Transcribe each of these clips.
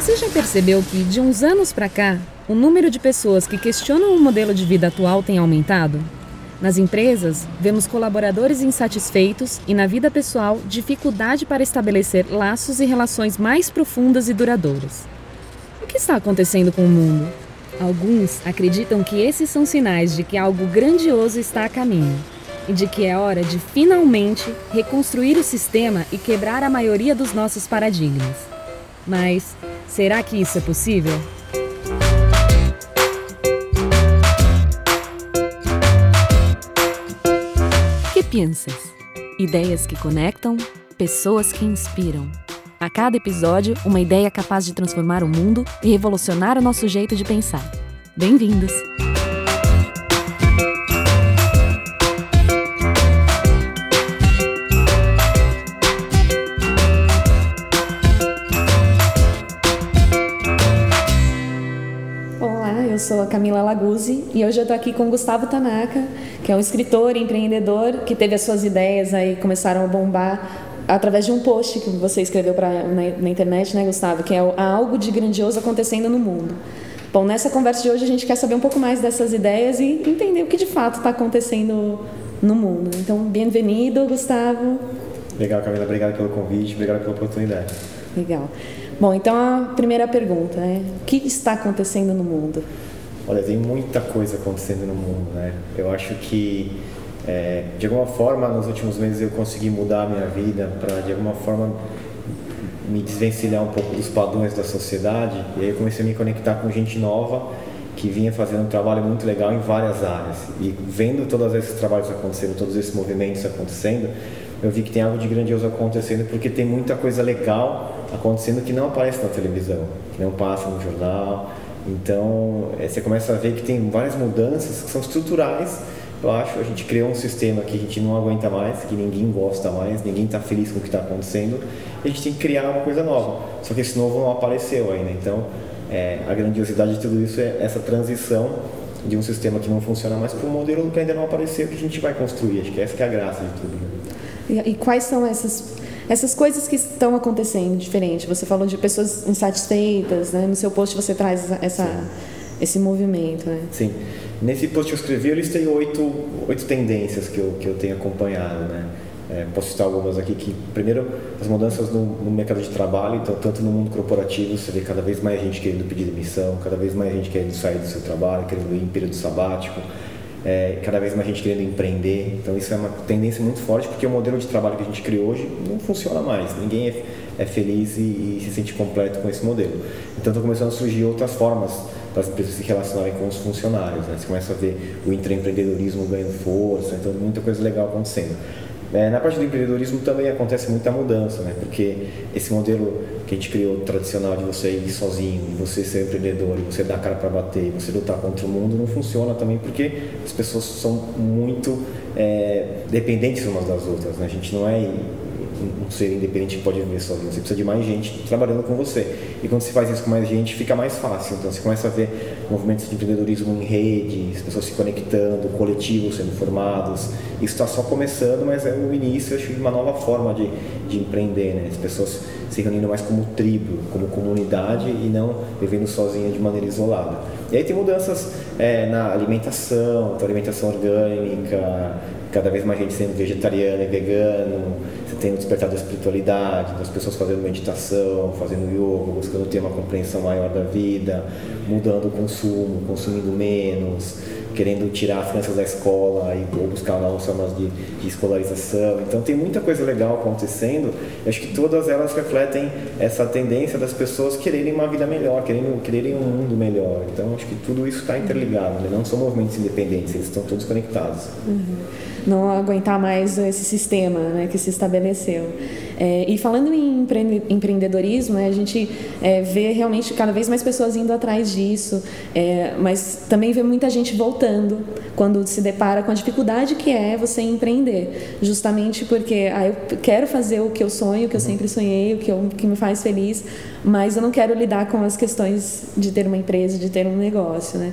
Você já percebeu que, de uns anos para cá, o número de pessoas que questionam o modelo de vida atual tem aumentado? Nas empresas, vemos colaboradores insatisfeitos e, na vida pessoal, dificuldade para estabelecer laços e relações mais profundas e duradouras. O que está acontecendo com o mundo? Alguns acreditam que esses são sinais de que algo grandioso está a caminho e de que é hora de finalmente reconstruir o sistema e quebrar a maioria dos nossos paradigmas. Mas será que isso é possível? Que pensas? Ideias que conectam, pessoas que inspiram. A cada episódio, uma ideia capaz de transformar o mundo e revolucionar o nosso jeito de pensar. Bem-vindos! Sou a Camila Laguzzi e hoje eu estou aqui com o Gustavo Tanaka, que é um escritor, empreendedor, que teve as suas ideias aí começaram a bombar através de um post que você escreveu pra, na, na internet, né, Gustavo, que é o, há algo de grandioso acontecendo no mundo. Bom, nessa conversa de hoje a gente quer saber um pouco mais dessas ideias e entender o que de fato está acontecendo no mundo. Então, bem-vindo, Gustavo. Legal, Camila. Obrigado pelo convite, obrigado pela oportunidade. Legal. Bom, então a primeira pergunta, né? O que está acontecendo no mundo? Olha, tem muita coisa acontecendo no mundo, né? Eu acho que é, de alguma forma, nos últimos meses eu consegui mudar a minha vida para, de alguma forma, me desvencilhar um pouco dos padrões da sociedade. E aí eu comecei a me conectar com gente nova que vinha fazendo um trabalho muito legal em várias áreas. E vendo todos esses trabalhos acontecendo, todos esses movimentos acontecendo, eu vi que tem algo de grandioso acontecendo porque tem muita coisa legal acontecendo que não aparece na televisão, que não passa no jornal. Então, é, você começa a ver que tem várias mudanças que são estruturais eu acho. A gente criou um sistema que a gente não aguenta mais, que ninguém gosta mais, ninguém está feliz com o que está acontecendo. E a gente tem que criar uma coisa nova. Só que esse novo não apareceu ainda. Então, é, a grandiosidade de tudo isso é essa transição de um sistema que não funciona mais para um modelo que ainda não apareceu que a gente vai construir. Acho que essa que é a graça de tudo. Né? E, e quais são essas essas coisas que estão acontecendo diferente? Você falou de pessoas insatisfeitas, né? No seu post você traz essa, esse movimento, né? Sim. Nesse post que eu escrevi, eu listei oito, oito tendências que eu, que eu tenho acompanhado, né? É, posso citar algumas aqui que, primeiro, as mudanças no, no, mercado de trabalho, então, tanto no mundo corporativo, você vê cada vez mais gente querendo pedir demissão, cada vez mais gente querendo sair do seu trabalho, querendo ir em período sabático, é, cada vez mais gente querendo empreender. Então, isso é uma tendência muito forte, porque o modelo de trabalho que a gente criou hoje não funciona mais. Ninguém é, é feliz e, e se sente completo com esse modelo. Então, estão começando a surgir outras formas para as empresas se relacionarem com os funcionários. Né? Você começa a ver o intraempreendedorismo ganhando força, então muita coisa legal acontecendo. É, na parte do empreendedorismo também acontece muita mudança, né? porque esse modelo que a gente criou tradicional de você ir sozinho, você ser empreendedor, de você dar a cara para bater, você lutar contra o mundo, não funciona também porque as pessoas são muito é, dependentes umas das outras. Né? A gente não é um ser independente que pode viver sozinho. Você precisa de mais gente trabalhando com você. E quando você faz isso com mais gente, fica mais fácil. Então você começa a ver movimentos de empreendedorismo em rede, as pessoas se conectando, coletivos sendo formados. Isso está só começando, mas é o início acho, de uma nova forma de, de empreender. Né? As pessoas se reunindo mais como tribo, como comunidade e não vivendo sozinha de maneira isolada. E aí tem mudanças é, na alimentação, então alimentação orgânica, cada vez mais gente sendo vegetariana e vegano, tem o despertar da espiritualidade, das pessoas fazendo meditação, fazendo yoga, buscando ter uma compreensão maior da vida, mudando o consumo, consumindo menos, querendo tirar as crianças da escola e ou buscar novas formas de, de escolarização. Então tem muita coisa legal acontecendo. Eu acho que todas elas refletem essa tendência das pessoas quererem uma vida melhor, querendo, quererem um mundo melhor. Então acho que tudo isso está interligado. Né? Não são movimentos independentes, eles estão todos conectados. Uhum não aguentar mais esse sistema né, que se estabeleceu. É, e falando em empreendedorismo, né, a gente é, vê realmente cada vez mais pessoas indo atrás disso, é, mas também vê muita gente voltando quando se depara com a dificuldade que é você empreender, justamente porque ah, eu quero fazer o que eu sonho, o que eu sempre sonhei, o que, eu, que me faz feliz, mas eu não quero lidar com as questões de ter uma empresa, de ter um negócio, né?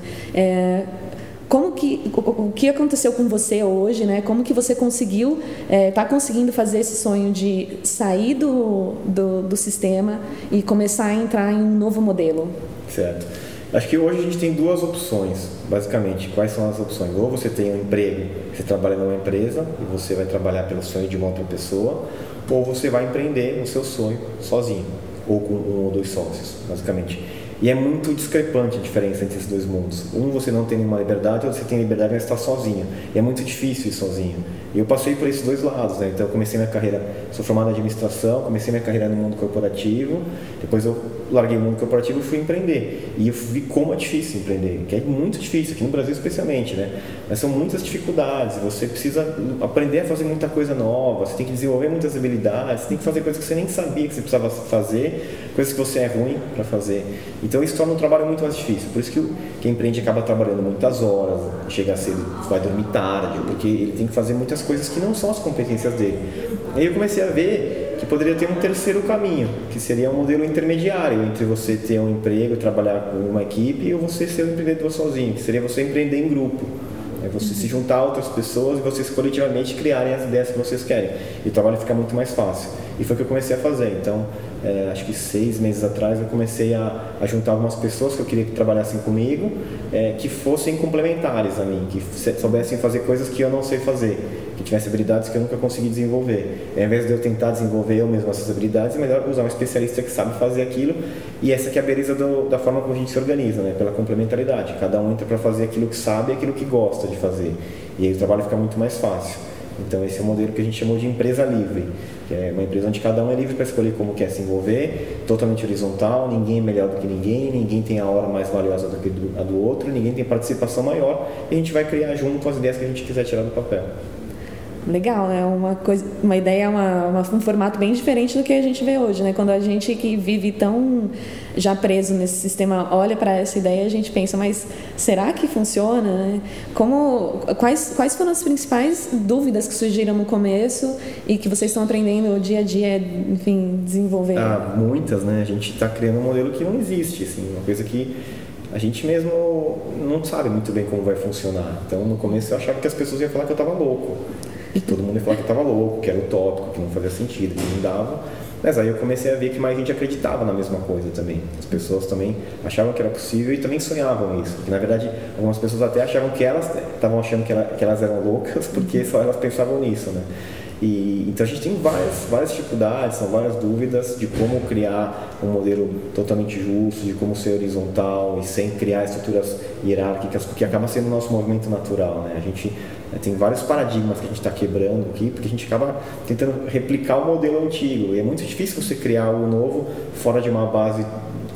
Como que o, o, que aconteceu com você hoje, né? Como que você conseguiu, está é, tá conseguindo fazer esse sonho de sair do, do, do, sistema e começar a entrar em um novo modelo? Certo. Acho que hoje a gente tem duas opções, basicamente. Quais são as opções? Ou você tem um emprego, você trabalha numa empresa e você vai trabalhar pelo sonho de uma outra pessoa, ou você vai empreender no seu sonho sozinho, ou com um ou dois sócios, basicamente. E é muito discrepante a diferença entre esses dois mundos. Um você não tem nenhuma liberdade, outro você tem liberdade, mas está sozinho. E é muito difícil ir sozinho. E eu passei por esses dois lados, né? Então eu comecei minha carreira, sou formado em administração, comecei minha carreira no mundo corporativo, depois eu larguei o mundo corporativo e fui empreender. E eu vi como é difícil empreender, que é muito difícil, aqui no Brasil especialmente, né? Mas são muitas dificuldades, você precisa aprender a fazer muita coisa nova, você tem que desenvolver muitas habilidades, você tem que fazer coisas que você nem sabia que você precisava fazer, coisas que você é ruim para fazer. Então isso torna um trabalho muito mais difícil. Por isso que quem empreende acaba trabalhando muitas horas, chega cedo, vai dormir tarde, porque ele tem que fazer muitas coisas que não são as competências dele. Aí eu comecei a ver que poderia ter um terceiro caminho, que seria um modelo intermediário entre você ter um emprego, trabalhar com uma equipe, ou você ser um empreendedor sozinho, que seria você empreender em grupo. É você se juntar a outras pessoas e vocês coletivamente criarem as ideias que vocês querem. E o trabalho fica muito mais fácil. E foi o que eu comecei a fazer. Então, é, acho que seis meses atrás, eu comecei a, a, juntar algumas pessoas que eu queria que trabalhassem comigo, é, que fossem complementares a mim, que soubessem fazer coisas que eu não sei fazer, que tivessem habilidades que eu nunca consegui desenvolver. E, ao invés de eu tentar desenvolver eu mesmo essas habilidades, é melhor usar um especialista que sabe fazer aquilo. E essa que é a beleza do, da forma como a gente se organiza, né? pela complementaridade. Cada um entra para fazer aquilo que sabe e aquilo que gosta de fazer. E aí o trabalho fica muito mais fácil. Então esse é o modelo que a gente chamou de empresa livre que é uma empresa onde cada um é livre para escolher como quer se envolver, totalmente horizontal, ninguém é melhor do que ninguém, ninguém tem a hora mais valiosa do que a do outro, ninguém tem participação maior, e a gente vai criar junto as ideias que a gente quiser tirar do papel legal, né? Uma coisa, uma ideia, uma, uma, um formato bem diferente do que a gente vê hoje, né? Quando a gente que vive tão já preso nesse sistema olha para essa ideia, a gente pensa, mas será que funciona? Né? Como, quais, quais foram as principais dúvidas que surgiram no começo e que vocês estão aprendendo dia a dia, enfim, desenvolver? Ah, muitas, né? A gente está criando um modelo que não existe, assim, uma coisa que a gente mesmo não sabe muito bem como vai funcionar. Então, no começo eu achava que as pessoas iam falar que eu estava louco. E todo mundo falar que eu estava louco, que era utópico, que não fazia sentido, que não dava. Mas aí eu comecei a ver que mais gente acreditava na mesma coisa também. As pessoas também achavam que era possível e também sonhavam isso. Que na verdade algumas pessoas até achavam que elas estavam achando que, que elas eram loucas porque só elas pensavam nisso, né? E, então a gente tem várias, várias dificuldades, são várias dúvidas de como criar um modelo totalmente justo, de como ser horizontal e sem criar estruturas hierárquicas, porque acaba sendo o nosso movimento natural. Né? A gente né, tem vários paradigmas que a gente está quebrando aqui, porque a gente acaba tentando replicar o modelo antigo. E é muito difícil você criar algo novo fora de uma base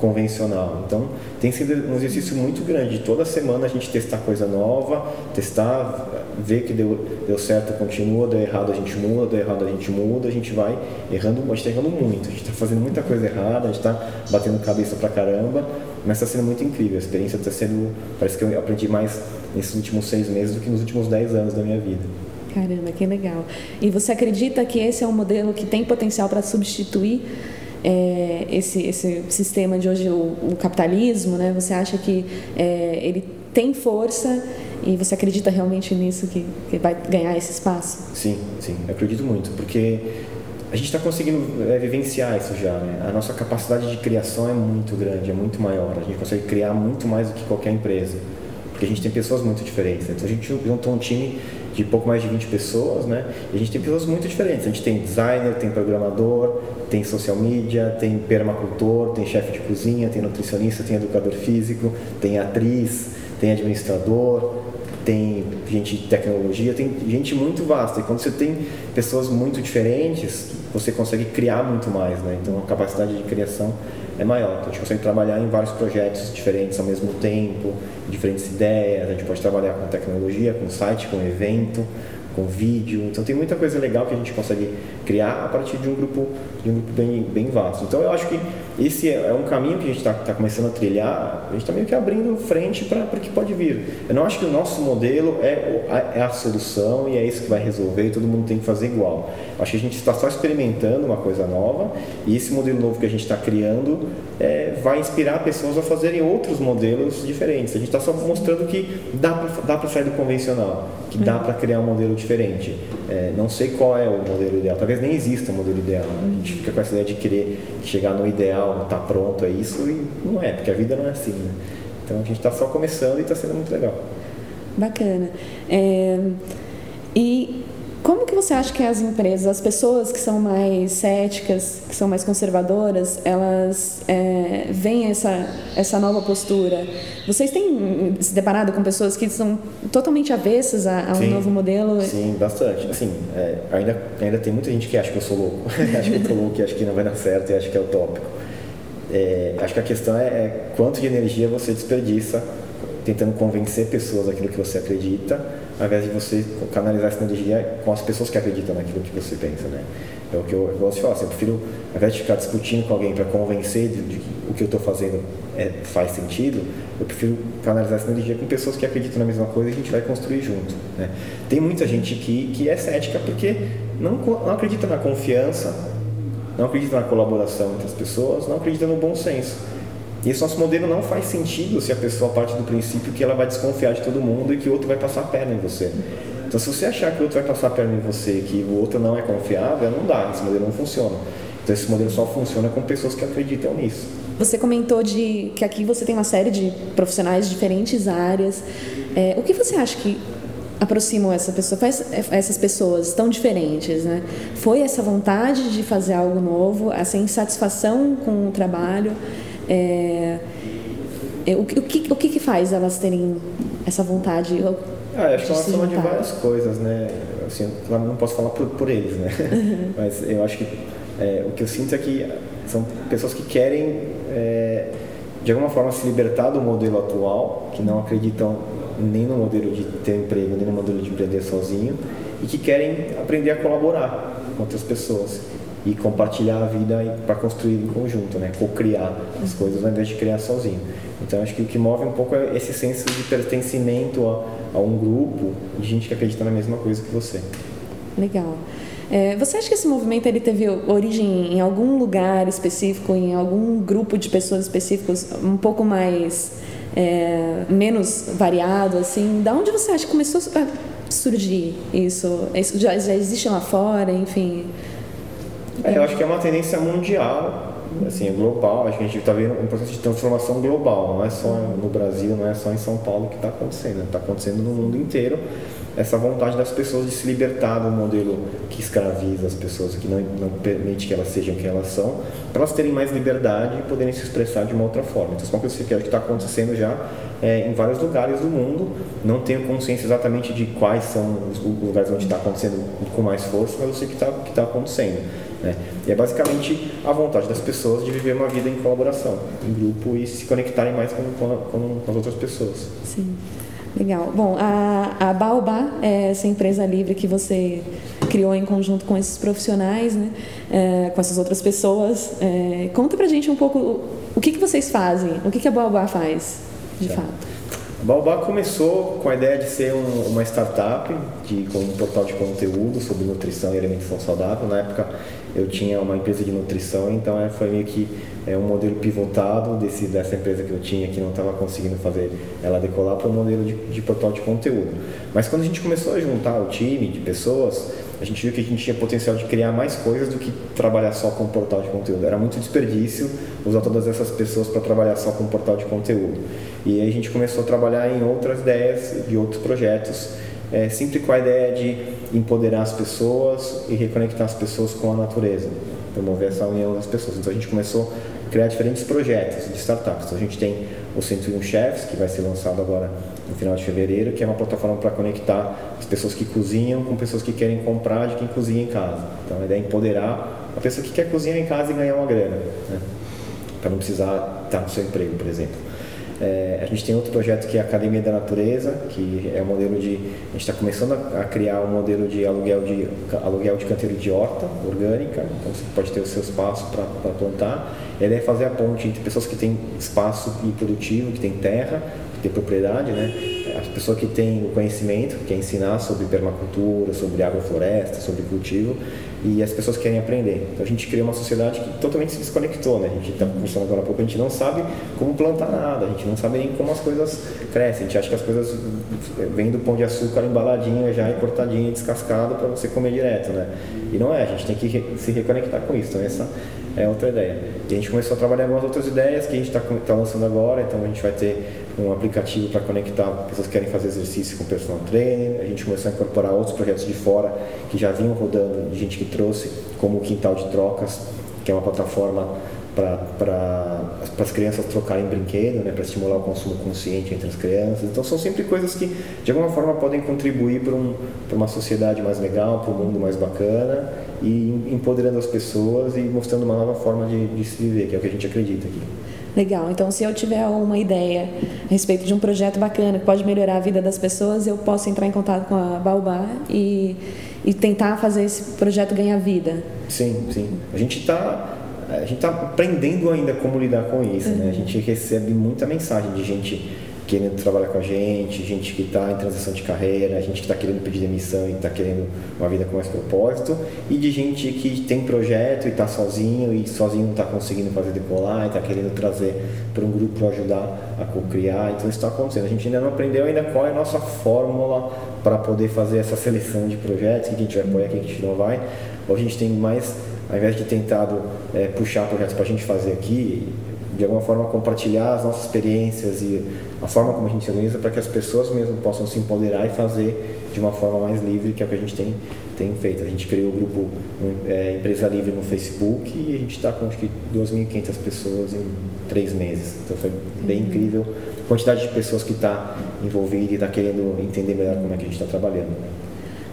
convencional. Então, tem sido um exercício muito grande. Toda semana a gente testar coisa nova, testar, ver que deu, deu certo, continua, deu errado, a gente muda, deu errado, a gente muda, a gente vai errando, a gente está errando muito, a gente está fazendo muita coisa errada, a gente está batendo cabeça pra caramba, mas está sendo muito incrível. A experiência está sendo, parece que eu aprendi mais nesses últimos seis meses do que nos últimos dez anos da minha vida. Caramba, que legal. E você acredita que esse é um modelo que tem potencial para substituir é, esse, esse sistema de hoje, o, o capitalismo, né? Você acha que é, ele tem força e você acredita realmente nisso, que, que vai ganhar esse espaço? Sim, sim, eu acredito muito, porque a gente está conseguindo é, vivenciar isso já. Né? A nossa capacidade de criação é muito grande, é muito maior. A gente consegue criar muito mais do que qualquer empresa, porque a gente tem pessoas muito diferentes. Então a gente juntou um time de pouco mais de 20 pessoas, né? E a gente tem pessoas muito diferentes. A gente tem designer, tem programador, tem social media, tem permacultor, tem chefe de cozinha, tem nutricionista, tem educador físico, tem atriz, tem administrador, tem gente de tecnologia, tem gente muito vasta. E quando você tem pessoas muito diferentes, você consegue criar muito mais, né? Então a capacidade de criação é maior. Então a gente consegue trabalhar em vários projetos diferentes ao mesmo tempo, diferentes ideias. A gente pode trabalhar com tecnologia, com site, com evento, com vídeo. Então tem muita coisa legal que a gente consegue criar a partir de um grupo, de um grupo bem, bem vasto. Então eu acho que esse é, é um caminho que a gente está tá começando a trilhar, a gente está meio que abrindo frente para o que pode vir. Eu não acho que o nosso modelo é, é a solução e é isso que vai resolver e todo mundo tem que fazer igual. Eu acho que a gente está só experimentando uma coisa nova e esse modelo novo que a gente está criando é, vai inspirar pessoas a fazerem outros modelos diferentes. A gente está só mostrando que dá para sair do convencional, que dá para criar um modelo diferente. É, não sei qual é o modelo ideal, talvez nem exista um modelo ideal. A gente fica com essa ideia de querer chegar no ideal, tá pronto, é isso, e não é, porque a vida não é assim. Né? Então a gente está só começando e está sendo muito legal. Bacana. É, e como que você acha que as empresas, as pessoas que são mais céticas, que são mais conservadoras, elas é, veem essa, essa nova postura? Vocês têm se deparado com pessoas que são totalmente avessas a, a um sim, novo modelo? Sim, bastante. Assim, é, ainda, ainda tem muita gente que acha que eu sou louco, acha que eu tô louco e acha que não vai dar certo e acha que é utópico. É, acho que a questão é, é quanto de energia você desperdiça tentando convencer pessoas daquilo que você acredita, ao invés de você canalizar essa energia com as pessoas que acreditam naquilo que você pensa, né? É o que eu, gosto de falar, assim, eu prefiro, ao invés de ficar discutindo com alguém para convencer de, de, que o que eu estou fazendo é, faz sentido, eu prefiro canalizar essa energia com pessoas que acreditam na mesma coisa e a gente vai construir junto, né? Tem muita gente que, que é cética porque não, não acredita na confiança, não acredita na colaboração entre as pessoas, não acredita no bom senso. E esse nosso modelo não faz sentido se a pessoa parte do princípio que ela vai desconfiar de todo mundo e que o outro vai passar a perna em você. Então, se você achar que o outro vai passar a perna em você, que o outro não é confiável, não dá, esse modelo não funciona. Então, esse modelo só funciona com pessoas que acreditam nisso. Você comentou de que aqui você tem uma série de profissionais de diferentes áreas. É, o que você acha que aproximam essa pessoa, essas pessoas tão diferentes, né? Foi essa vontade de fazer algo novo, essa insatisfação com o trabalho. É, é, o, o, que, o que, que faz elas terem essa vontade? Ah, acho que é uma soma de várias coisas, né? Assim, claro, não posso falar por, por eles, né? Uhum. Mas eu acho que é, o que eu sinto é que são pessoas que querem, é, de alguma forma, se libertar do modelo atual, que não acreditam nem no modelo de ter emprego, nem no modelo de empreender sozinho, e que querem aprender a colaborar com outras pessoas e compartilhar a vida para construir em conjunto, né? Co-criar as coisas ao invés de criar sozinho. Então acho que o que move um pouco é esse senso de pertencimento a, a um grupo de gente que acredita na mesma coisa que você. Legal. É, você acha que esse movimento ele teve origem em algum lugar específico, em algum grupo de pessoas específicos, um pouco mais é, menos variado, assim? Da onde você acha que começou a surgir isso? isso já, já existe lá fora, enfim? É, eu acho que é uma tendência mundial, assim, é global. Acho que a gente está vendo um processo de transformação global. Não é só no Brasil, não é só em São Paulo que está acontecendo. Está acontecendo no mundo inteiro. Essa vontade das pessoas de se libertar do modelo que escraviza as pessoas, que não, não permite que elas sejam quem elas são, para elas terem mais liberdade e poderem se expressar de uma outra forma. Então, isso é uma coisa que está acontecendo já é, em vários lugares do mundo. Não tenho consciência exatamente de quais são os lugares onde está acontecendo com mais força, mas eu sei que está que tá acontecendo. Né? E é basicamente a vontade das pessoas de viver uma vida em colaboração, em grupo e se conectarem mais com, com, com, as outras pessoas. Sim. Legal. Bom, a, a Baobá é essa empresa livre que você criou em conjunto com esses profissionais, né? É, com essas outras pessoas. É, conta pra gente um pouco o que, que vocês fazem, o que, que a Baobá faz, de certo. fato. A Baobá começou com a ideia de ser um, uma startup de, com um portal de conteúdo sobre nutrição e alimentação saudável. Na época eu tinha uma empresa de nutrição, então é, foi meio que é, um modelo pivotado desse, dessa empresa que eu tinha que não estava conseguindo fazer ela decolar para um modelo de, de portal de conteúdo. Mas quando a gente começou a juntar o time de pessoas, a gente viu que a gente tinha potencial de criar mais coisas do que trabalhar só com portal de conteúdo. Era muito desperdício usar todas essas pessoas para trabalhar só com portal de conteúdo. E aí a gente começou a trabalhar em outras ideias e outros projetos, é, sempre com a ideia de empoderar as pessoas e reconectar as pessoas com a natureza, promover essa união das pessoas. Então a gente começou a criar diferentes projetos de startups. Então a gente tem o 101 Chefs, que vai ser lançado agora no final de fevereiro, que é uma plataforma para conectar as pessoas que cozinham com pessoas que querem comprar de quem cozinha em casa. Então a ideia é empoderar a pessoa que quer cozinhar em casa e ganhar uma grana, né? para não precisar estar no seu emprego, por exemplo. É, a gente tem outro projeto que é a Academia da Natureza, que é um modelo de. A gente está começando a, a, criar um modelo de aluguel de, aluguel de canteiro de horta orgânica, então você pode ter o seu espaço para plantar. A ideia é fazer a ponte entre pessoas que têm espaço produtivo, que têm terra, têm propriedade, né? As pessoas que têm o conhecimento, que é ensinar sobre permacultura, sobre agrofloresta, sobre cultivo, e as pessoas querem aprender. Então a gente cria uma sociedade que totalmente se desconectou, né? A gente está conversando agora há pouco, a gente não sabe como plantar nada, a gente não sabe nem como as coisas crescem. A gente acha que as coisas vêm do pão de açúcar embaladinho, já cortadinho, descascado para você comer direto, né? E não é, a gente tem que se reconectar com isso. Então essa é outra ideia. E a gente começou a trabalhar algumas outras ideias que a gente está tá lançando agora, então a gente vai ter um aplicativo para conectar pessoas que querem fazer exercício com personal trainer. A gente começou a incorporar outros projetos de fora que já vinham rodando, de gente que trouxe, como o Quintal de Trocas, que é uma plataforma para as crianças trocarem brinquedo, né, para estimular o consumo consciente entre as crianças. Então são sempre coisas que de alguma forma podem contribuir para um, uma sociedade mais legal, para um mundo mais bacana e empoderando as pessoas e mostrando uma nova forma de, de se viver, que é o que a gente acredita aqui. Legal. Então, se eu tiver uma ideia a respeito de um projeto bacana que pode melhorar a vida das pessoas, eu posso entrar em contato com a Baobá e, e tentar fazer esse projeto ganhar vida. Sim, sim. A gente está a gente está aprendendo ainda como lidar com isso, uhum. né? A gente recebe muita mensagem de gente querendo trabalhar com a gente, gente que está em transição de carreira, gente que está querendo pedir demissão e está querendo uma vida com mais propósito, e de gente que tem projeto e está sozinho e sozinho não está conseguindo fazer decolar e está querendo trazer para um grupo ajudar a co-criar. Então isso está acontecendo. A gente ainda não aprendeu ainda qual é a nossa fórmula para poder fazer essa seleção de projetos, que a gente vai apoiar, que a gente não vai. Ou a gente tem mais, ao invés de tentado é, puxar projetos para a gente fazer aqui, de alguma forma compartilhar as nossas experiências e a forma como a gente se organiza para que as pessoas mesmo possam se empoderar e fazer de uma forma mais livre, que é o que a gente tem, tem feito. A gente criou o grupo é, Empresa Livre no Facebook e a gente está com acho que 2.500 pessoas em três meses. Então foi bem uhum. incrível a quantidade de pessoas que está envolvida e está querendo entender melhor como é que a gente está trabalhando.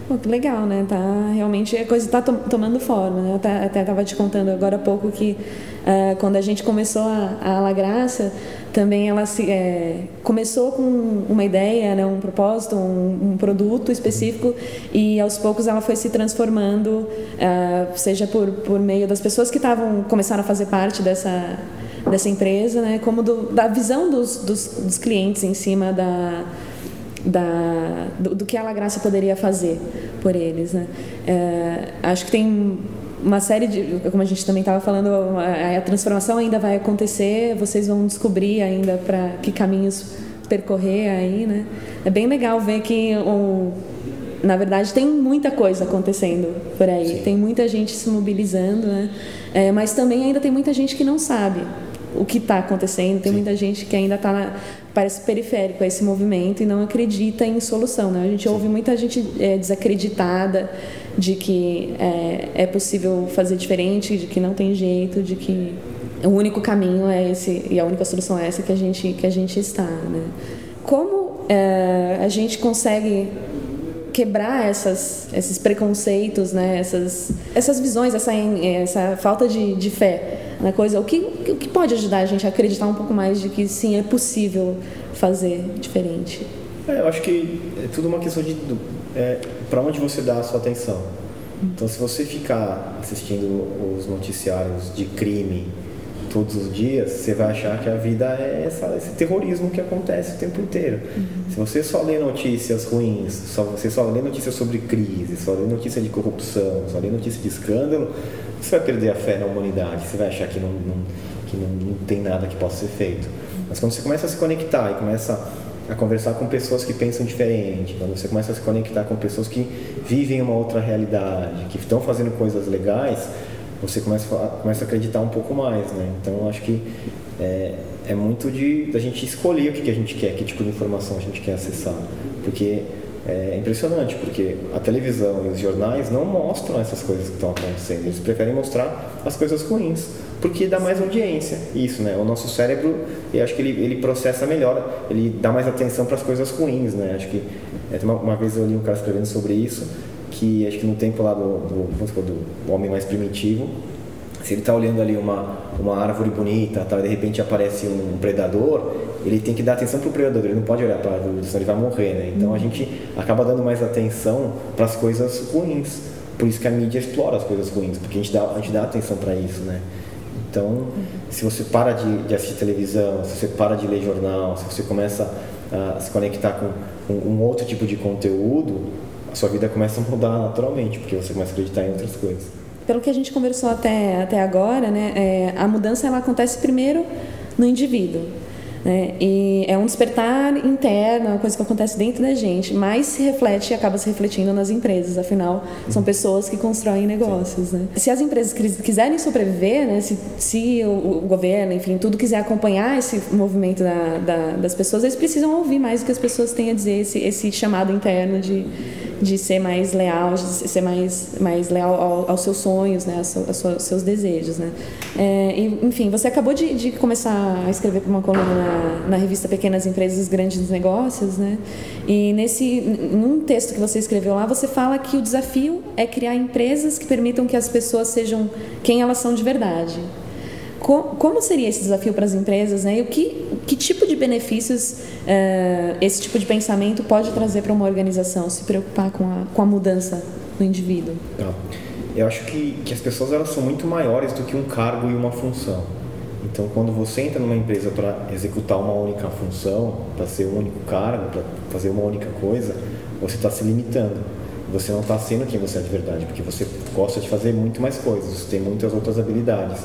Pô, que legal, né? Tá, realmente a coisa está tomando forma. Né? Eu até estava te contando agora há pouco que uh, quando a gente começou a, a La Graça, também ela se, é, começou com uma ideia, né? um propósito, um, um, produto específico e aos poucos ela foi se transformando, uh, seja por, por meio das pessoas que estavam começaram a fazer parte dessa dessa empresa, né? Como do, da visão dos, dos, dos clientes em cima da da, do, do, que a La Graça poderia fazer por eles. Né? É, acho que tem uma série de, como a gente também estava falando, a, a, transformação ainda vai acontecer, vocês vão descobrir ainda para que caminhos percorrer aí, né? É bem legal ver que o, na verdade tem muita coisa acontecendo por aí, Sim. tem muita gente se mobilizando, né? É, mas também ainda tem muita gente que não sabe o que está acontecendo, tem Sim. muita gente que ainda está parece periférico a esse movimento e não acredita em solução. Né? A gente Sim. ouve muita gente é, desacreditada de que é, é, possível fazer diferente, de que não tem jeito, de que o único caminho é esse e a única solução é essa que a gente que a gente está. Né? Como é, a gente consegue quebrar essas, esses preconceitos, né? essas, essas visões, essa, essa falta de, de fé na coisa. O que, o que pode ajudar a gente a acreditar um pouco mais de que sim, é possível fazer diferente? É, eu acho que é tudo uma questão de é, para onde você dá a sua atenção. Então, se você ficar assistindo os noticiários de crime todos os dias, você vai achar que a vida é essa, esse terrorismo que acontece o tempo inteiro. Uhum. Se você só lê notícias ruins, só, você só lê notícias sobre crise, só lê notícias de corrupção, só lê notícias de escândalo, você vai perder a fé na humanidade, você vai achar que não, não que não, não, tem nada que possa ser feito. Mas quando você começa a se conectar e começa a conversar com pessoas que pensam diferente, quando você começa a se conectar com pessoas que vivem uma outra realidade, que estão fazendo coisas legais, você começa a, começa a acreditar um pouco mais, né? Então acho que é, é muito de da gente escolher o que, que a gente quer, que tipo de informação a gente quer acessar, porque é impressionante, porque a televisão e os jornais não mostram essas coisas que estão acontecendo. Eles preferem mostrar as coisas ruins, porque dá mais audiência. Isso, né? O nosso cérebro, eu acho que ele, ele processa melhor, ele dá mais atenção para as coisas ruins, né? Acho que é, uma, uma vez eu li um cara escrevendo sobre isso, que acho que no tempo lá do, do, supor, do homem mais primitivo, se ele está olhando ali uma, uma árvore bonita, tá, de repente aparece um predador, ele tem que dar atenção para o predador, ele não pode olhar para a árvore, senão ele vai morrer, né? Então a uhum. gente acaba dando mais atenção para as coisas ruins. Por isso que a mídia explora as coisas ruins, porque a gente dá, a gente dá atenção para isso, né? Então, se você para de, de, assistir televisão, se você para de ler jornal, se você começa a se conectar com, com um outro tipo de conteúdo, a sua vida começa a mudar naturalmente, porque você começa a acreditar em outras coisas. Pelo que a gente conversou até, até agora, né, é, a mudança ela acontece primeiro no indivíduo. Né? E é um despertar interno, uma coisa que acontece dentro da gente, mas se reflete e acaba se refletindo nas empresas, afinal, são pessoas que constroem negócios. Né? Se as empresas quiserem sobreviver, né? se, se o, o, governo, enfim, tudo quiser acompanhar esse movimento da, da, das pessoas, eles precisam ouvir mais o que as pessoas têm a dizer, esse, esse chamado interno de de ser mais leal, de ser mais, mais leal ao, aos seus sonhos, né, aos, seus desejos, né. É, e, enfim, você acabou de, de começar a escrever para uma coluna na, na, revista Pequenas Empresas Grandes Negócios, né, e nesse, num texto que você escreveu lá, você fala que o desafio é criar empresas que permitam que as pessoas sejam quem elas são de verdade. Como seria esse desafio para as empresas, né? E o que, que tipo de benefícios uh, esse tipo de pensamento pode trazer para uma organização se preocupar com a, com a mudança do indivíduo? Eu acho que, que as pessoas elas são muito maiores do que um cargo e uma função. Então, quando você entra numa empresa para executar uma única função, para ser um único cargo, para fazer uma única coisa, você está se limitando. Você não está sendo quem você é de verdade, porque você gosta de fazer muito mais coisas, você tem muitas outras habilidades.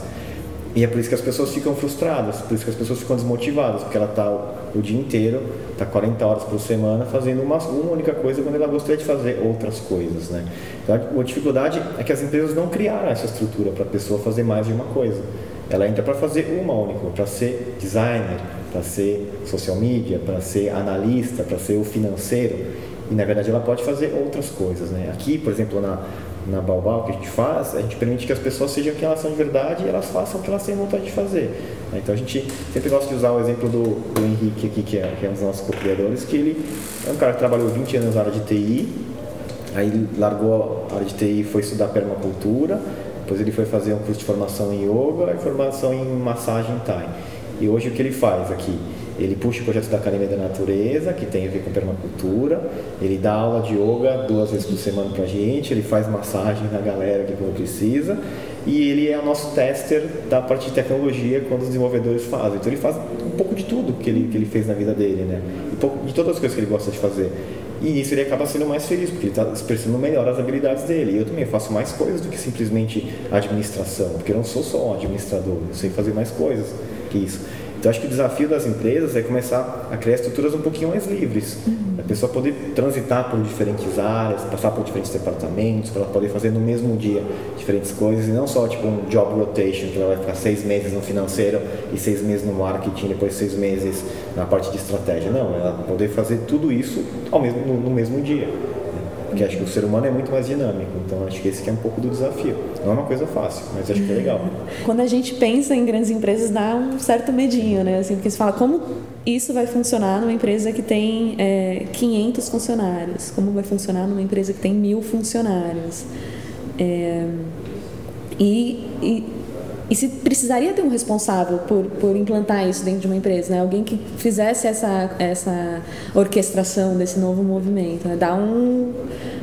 E é por isso que as pessoas ficam frustradas, por isso que as pessoas ficam desmotivadas, porque ela está o dia inteiro, está 40 horas por semana fazendo uma, uma única coisa quando ela gostaria de fazer outras coisas. Né? Então, a dificuldade é que as empresas não criaram essa estrutura para a pessoa fazer mais de uma coisa. Ela entra para fazer uma única, para ser designer, para ser social media, para ser analista, para ser o financeiro. E na verdade ela pode fazer outras coisas. Né? Aqui, por exemplo, na, na Balbal que a gente faz, a gente permite que as pessoas sejam quem elas são de verdade e elas façam o que elas têm vontade de fazer. Então a gente sempre gosta de usar o exemplo do, do Henrique aqui, que é, que é um dos nossos co-criadores, que ele é um cara que trabalhou 20 anos na área de TI, aí largou a área de TI e foi estudar permacultura, depois ele foi fazer um curso de formação em yoga e formação em massagem Thai. E hoje o que ele faz aqui? Ele puxa o projeto da Academia da Natureza, que tem a ver com permacultura. Ele dá aula de yoga duas vezes por semana para a gente. Ele faz massagem na galera que quando precisa. E ele é o nosso tester da parte de tecnologia quando os desenvolvedores fazem. Então ele faz um pouco de tudo que ele, que ele fez na vida dele, né? Um pouco de todas as coisas que ele gosta de fazer. E nisso ele acaba sendo mais feliz, porque ele está expressando melhor as habilidades dele. E eu também faço mais coisas do que simplesmente administração, porque eu não sou só um administrador, eu sei fazer mais coisas que isso. Então acho que o desafio das empresas é começar a criar estruturas um pouquinho mais livres. Uhum. A pessoa poder transitar por diferentes áreas, passar por diferentes departamentos, para ela poder fazer no mesmo dia diferentes coisas e não só tipo um job rotation, que ela vai ficar seis meses no financeiro e seis meses no marketing, depois seis meses na parte de estratégia. Não, ela poder fazer tudo isso ao mesmo, no, no mesmo dia porque acho que o ser humano é muito mais dinâmico, então acho que esse que é um pouco do desafio. Não é uma coisa fácil, mas acho que é legal. Quando a gente pensa em grandes empresas, dá um certo medinho, né? Assim, porque você fala, como isso vai funcionar numa empresa que tem é, 500 funcionários? Como vai funcionar numa empresa que tem mil funcionários? É, e, e e se precisaria ter um responsável por, por implantar isso dentro de uma empresa, né? alguém que fizesse essa, essa orquestração desse novo movimento, né? dá um,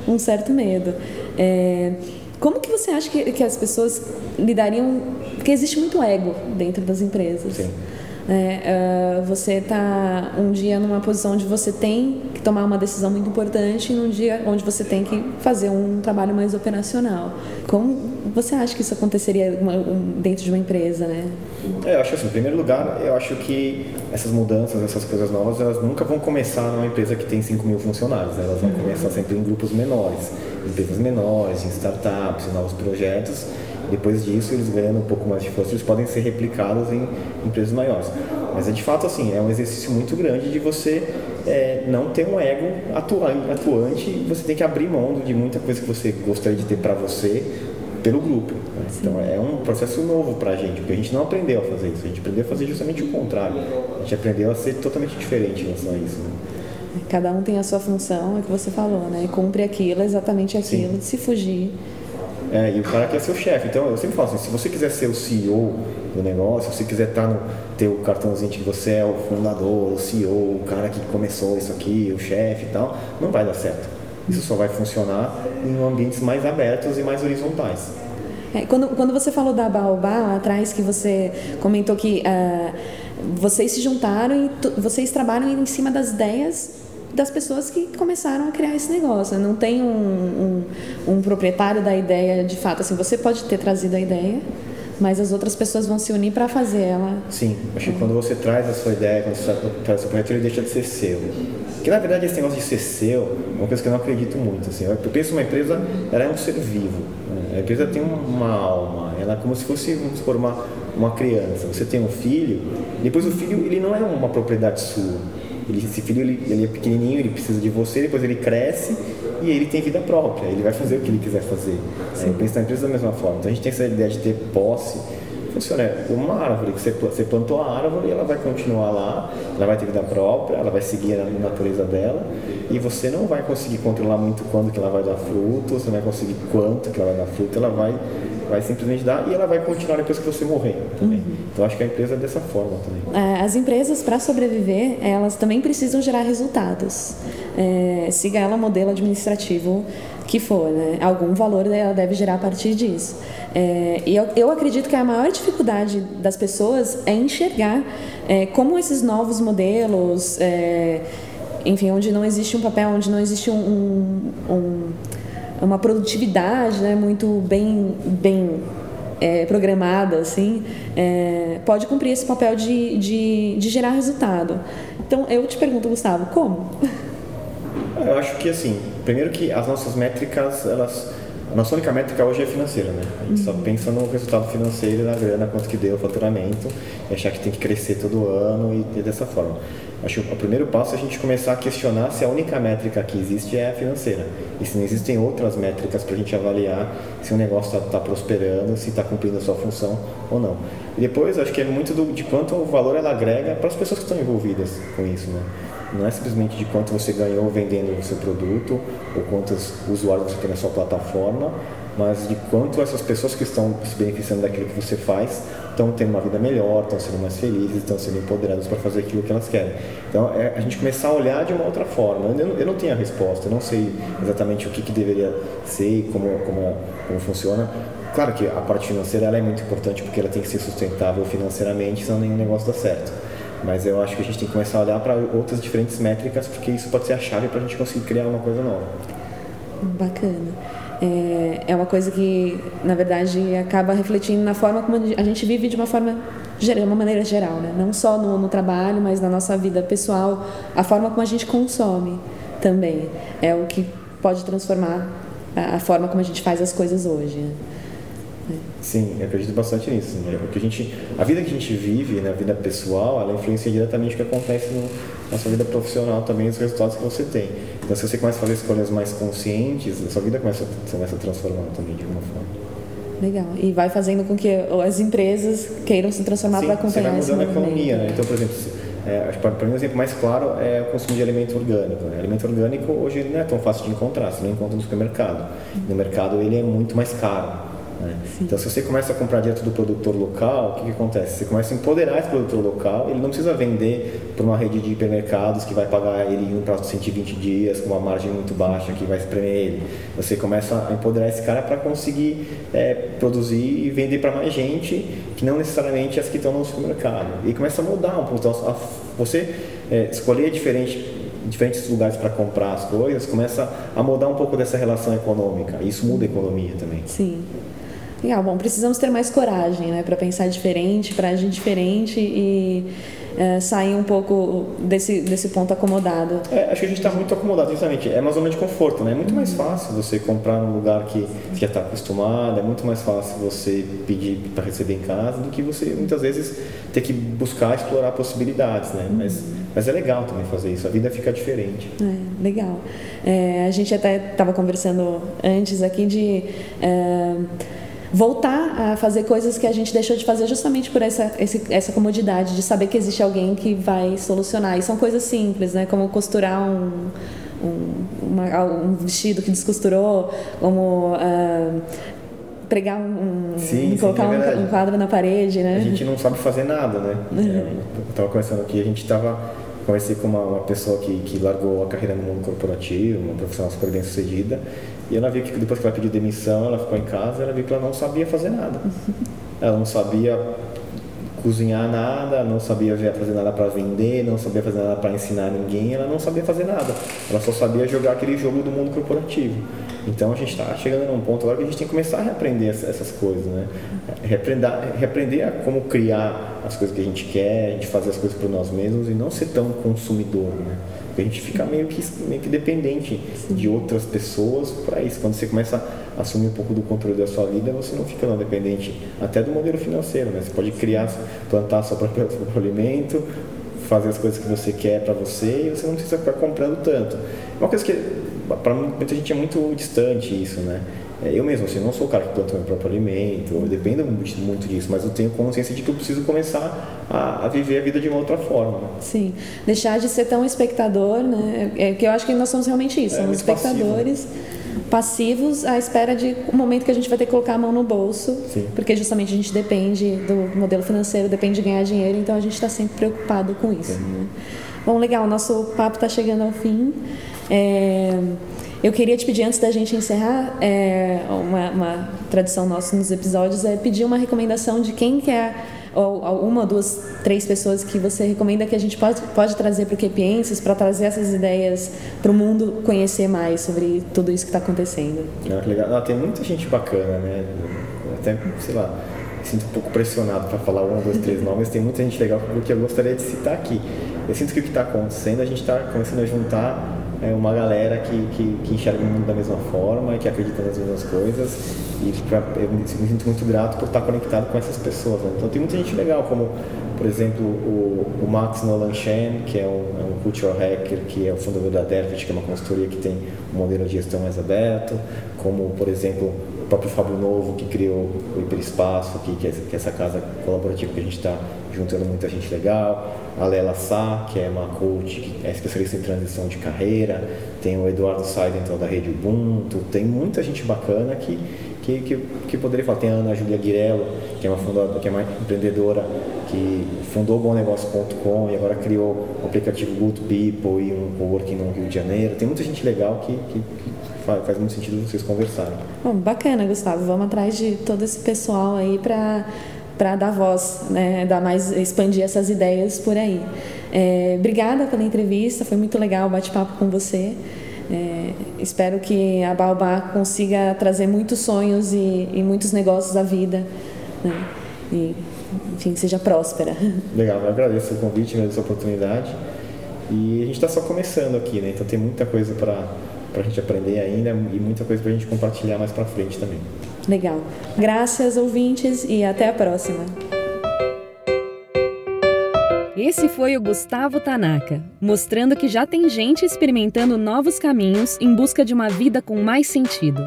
um certo medo. É, como que você acha que, que as pessoas lidariam? Porque existe muito ego dentro das empresas. Sim. É, uh, você está um dia numa posição onde você tem que tomar uma decisão muito importante e num dia onde você tem que fazer um trabalho mais operacional. Como você acha que isso aconteceria dentro de uma empresa, né? É, eu acho assim, em primeiro lugar, eu acho que essas mudanças, essas coisas novas, elas nunca vão começar numa empresa que tem 5 mil funcionários, né? elas vão uhum. começar sempre em grupos menores, empresas menores, em startups, em novos projetos depois disso, eles ganhando um pouco mais de força, eles podem ser replicados em empresas maiores. Mas é de fato assim, é um exercício muito grande de você é, não ter um ego atuante, você tem que abrir mão de muita coisa que você gostaria de ter para você pelo grupo. Né? Então é um processo novo para a gente, porque a gente não aprendeu a fazer isso, a gente aprendeu a fazer justamente o contrário. A gente aprendeu a ser totalmente diferente em relação a isso. Né? Cada um tem a sua função, é o que você falou, né? Cumpre aquilo, exatamente aquilo, Sim. se fugir É, e o cara quer ser o chefe. Então eu sempre falo assim, se você quiser ser o CEO do negócio, se você quiser estar tá no, ter o cartãozinho de que você é o fundador, o CEO, o cara que começou isso aqui, o chefe e tal, não vai dar certo. Isso só vai funcionar em ambientes mais abertos e mais horizontais. É, quando, quando você falou da Baobá lá atrás, que você comentou que uh, vocês se juntaram e vocês trabalham em cima das ideias das pessoas que começaram a criar esse negócio. Não tem um, um, um proprietário da ideia de fato. Assim, você pode ter trazido a ideia, mas as outras pessoas vão se unir para fazer ela. Sim, acho que quando você traz a sua ideia, quando você traz o seu projeto, ele deixa de ser seu. Porque na verdade esse negócio de ser seu é uma coisa que eu não acredito muito. Assim. Eu penso uma empresa, ela é um ser vivo. Né? A empresa tem uma alma, ela é como se fosse, vamos supor, uma, uma criança. Você tem um filho, depois o filho ele não é uma propriedade sua ele, esse filho ele, ele é pequenininho, ele precisa de você, depois ele cresce e ele tem vida própria. Ele vai fazer o que ele quiser fazer. É, eu penso na empresa da mesma forma. Então a gente tem essa ideia de ter posse. Funciona, é uma árvore que você plantou a árvore e ela vai continuar lá, ela vai ter vida própria, ela vai seguir a natureza dela e você não vai conseguir controlar muito quando que ela vai dar fruto, você não vai conseguir quanto que ela vai dar fruto, ela vai vai simplesmente dar e ela vai continuar depois que você morrer também. Uhum. Então acho que a empresa é dessa forma também. É, as empresas para sobreviver elas também precisam gerar resultados. É, siga ela modelo administrativo que for, né? algum valor ela deve gerar a partir disso. É, e eu, eu, acredito que a maior dificuldade das pessoas é enxergar é, como esses novos modelos, é, enfim, onde não existe um papel, onde não existe um, um, um uma produtividade né, muito bem, bem é, programada, assim, é, pode cumprir esse papel de, de, de gerar resultado. Então, eu te pergunto, Gustavo, como? Eu acho que, assim, primeiro que as nossas métricas, elas... A nossa única métrica hoje é financeira, né? A gente uhum. só pensa no resultado financeiro, na grana, quanto que deu o faturamento, e achar que tem que crescer todo ano e, e dessa forma. Acho que o primeiro passo é a gente começar a questionar se a única métrica que existe é a financeira. E se não existem outras métricas para a gente avaliar se o negócio está tá prosperando, se está cumprindo a sua função ou não. E depois, acho que é muito do, de quanto o valor ela agrega para as pessoas que estão envolvidas com isso. Né? Não é simplesmente de quanto você ganhou vendendo o seu produto ou quantos usuários você tem na sua plataforma, mas de quanto essas pessoas que estão se beneficiando daquilo que você faz estão tendo uma vida melhor, estão sendo mais felizes, estão sendo empoderadas para fazer aquilo que elas querem. Então, é a gente começar a olhar de uma outra forma. Eu não, eu não tenho a resposta, eu não sei exatamente o que, que deveria ser e como, como, como funciona. Claro que a parte financeira ela é muito importante porque ela tem que ser sustentável financeiramente, senão nenhum negócio dá certo. Mas eu acho que a gente tem que começar a olhar para outras diferentes métricas, porque isso pode ser a chave para a gente conseguir criar uma coisa nova. Bacana é, é uma coisa que, na verdade, acaba refletindo na forma como a gente vive de uma forma de uma maneira geral, né? não só no, no, trabalho, mas na nossa vida pessoal, a forma como a gente consome também é o que pode transformar a, a forma como a gente faz as coisas hoje. Né? Sim, eu acredito bastante nisso. Né? Porque a, gente, a vida que a gente vive, na né, vida pessoal, ela influencia diretamente o que acontece no, na sua vida profissional também, os resultados que você tem. Então, se você começa a fazer escolhas mais conscientes, a sua vida começa, começa a transformar também de alguma forma. Legal. E vai fazendo com que as empresas queiram se transformar para acompanhar você vai mudando a economia, né? Então, por exemplo, é, para mim, o exemplo mais claro é o consumo de alimento orgânico. Né? Alimento orgânico hoje não é tão fácil de encontrar, você não encontra no supermercado. No mercado ele é muito mais caro. Né? Então, se você começa a comprar direto do produtor local, o que, que, acontece? Você começa a empoderar esse produtor local, ele não precisa vender para uma rede de hipermercados que vai pagar ele em um prazo de 120 dias, com uma margem muito baixa que vai espremer ele. Você começa a empoderar esse cara para conseguir é, produzir e vender para mais gente, que não necessariamente as que estão no supermercado. E começa a mudar um pouco. Então, você é, escolher diferente diferentes lugares para comprar as coisas, começa a mudar um pouco dessa relação econômica. Isso muda a economia também. Sim. Legal, bom, precisamos ter mais coragem, né, para pensar diferente, para agir diferente e é, sair um pouco desse, desse ponto acomodado. É, acho que a gente está muito acomodado, justamente. É uma zona de conforto, né? É muito mais fácil você comprar num lugar que já está acostumado, é muito mais fácil você pedir para receber em casa do que você muitas vezes ter que buscar explorar possibilidades, né? Uhum. Mas, mas é legal também fazer isso, a vida fica diferente. É, legal. É, a gente até estava conversando antes aqui de é, voltar a fazer coisas que a gente deixou de fazer justamente por essa, essa comodidade de saber que existe alguém que vai solucionar. E são coisas simples, né? Como costurar um, um, uma, um vestido que descosturou, como uh, pregar um, sim, colocar sim, é um, um, quadro na parede, né? A gente não sabe fazer nada, né? É, eu estava conversando aqui, a gente estava conversei com uma, uma, pessoa que, que largou a carreira no mundo corporativo, uma profissional super bem sucedida, e ela viu que depois que ela pediu demissão, ela ficou em casa, ela viu que ela não sabia fazer nada. Ela não sabia cozinhar nada, não sabia fazer nada para vender, não sabia fazer nada para ensinar ninguém, ela não sabia fazer nada. Ela só sabia jogar aquele jogo do mundo corporativo. Então a gente está chegando num ponto agora que a gente tem que começar a reaprender essas coisas, né? Reaprender, reaprender a como criar as coisas que a gente quer, a gente fazer as coisas por nós mesmos e não ser tão consumidor, né? Porque a gente fica meio que, meio que dependente de outras pessoas para isso. Quando você começa a assumir um pouco do controle da sua vida, você não fica tão dependente até do modelo financeiro, né? Você pode criar, plantar seu próprio, seu próprio alimento, fazer as coisas que você quer para você e você não precisa ficar comprando tanto. Uma coisa que para muita gente é muito distante isso, né? É, eu mesmo, assim, não sou o cara que planta meu próprio alimento, eu dependo muito disso, mas eu tenho consciência de que eu preciso começar a, a viver a vida de uma outra forma. Sim, deixar de ser tão espectador, né? É que eu acho que nós somos realmente isso, é, somos espectadores. Passivo passivos à espera de um momento que a gente vai ter que colocar a mão no bolso, Sim. porque justamente a gente depende do modelo financeiro, depende de ganhar dinheiro, então a gente está sempre preocupado com isso. Né? Bom, legal, nosso papo está chegando ao fim. É, eu queria te pedir, antes da gente encerrar, é, uma, uma, tradição nossa nos episódios é pedir uma recomendação de quem quer, ou uma, duas, três pessoas que você recomenda que a gente pode, pode trazer para o Quepienses, para trazer essas ideias para o mundo conhecer mais sobre tudo isso que está acontecendo. Ah, legal. Ah, tem muita gente bacana, né? Até, sei lá, sinto um pouco pressionado para falar um, dois, três nomes, tem muita gente legal que eu gostaria de citar aqui. Eu sinto que o que está acontecendo, a gente está começando a juntar é uma galera que, que, que, enxerga o mundo da mesma forma, que acredita nas mesmas coisas e pra, eu me sinto muito grato por estar conectado com essas pessoas. Né? Então tem muita gente legal, como por exemplo o, o Max Nolan Chen, que é um, é um cultural hacker, que é o fundador da Devit, que é uma consultoria que tem um modelo de gestão mais aberto, como por exemplo o próprio Fábio Novo, que criou o Hiperespaço, que, que, é, que é essa casa colaborativa que a gente está juntando muita gente legal, a Lela Sá, que é uma coach, que é especialista em transição de carreira, tem o Eduardo Seidenthal da Rede Ubuntu, tem muita gente bacana que, que, que, que poderia falar. Tem a Ana Júlia Guirello, que é uma fundadora, que é uma empreendedora que fundou bomnegócio.com e agora criou o aplicativo Good People e um coworking no Rio de Janeiro. Tem muita gente legal que, que, que faz, faz muito sentido vocês conversarem. Bom, bacana, Gustavo. Vamos atrás de todo esse pessoal aí para para dar voz, né, dar mais, expandir essas ideias por aí. É, obrigada pela entrevista, foi muito legal o bate-papo com você. É, espero que a Baobá consiga trazer muitos sonhos e, e muitos negócios à vida. Né? E, enfim, seja próspera. Legal, eu agradeço o convite, agradeço a oportunidade. E a gente está só começando aqui, né? Então tem muita coisa para a gente aprender ainda e muita coisa para a gente compartilhar mais para frente também. Legal. Graças, ouvintes, e até a próxima. Esse foi o Gustavo Tanaka, mostrando que já tem gente experimentando novos caminhos em busca de uma vida com mais sentido.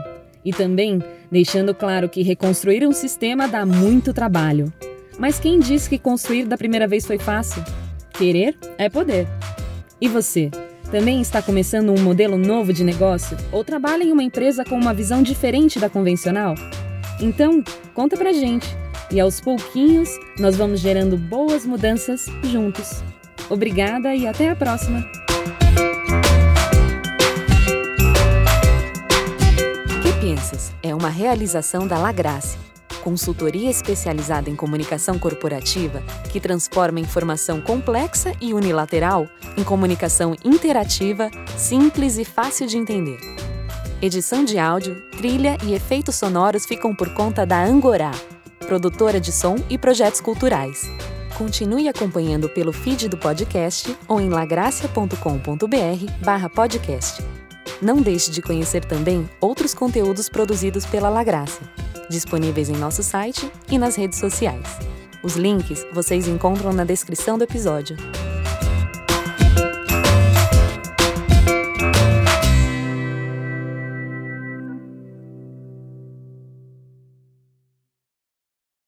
E também deixando claro que reconstruir um sistema dá muito trabalho. Mas quem disse que construir da primeira vez foi fácil? Querer é poder. E você? Também está começando um modelo novo de negócio ou trabalha em uma empresa com uma visão diferente da convencional? Então, conta pra gente e aos pouquinhos nós vamos gerando boas mudanças juntos. Obrigada e até a próxima! Que Pensas é uma realização da Lagrace consultoria especializada em comunicação corporativa que transforma informação complexa e unilateral em comunicação interativa, simples e fácil de entender. Edição de áudio, trilha e efeitos sonoros ficam por conta da Angorá, produtora de som e projetos culturais. Continue acompanhando pelo feed do podcast ou em lagracia.com.br/podcast. Não deixe de conhecer também outros conteúdos produzidos pela Lagrácia disponíveis em nosso site e nas redes sociais. Os links vocês encontram na descrição do episódio.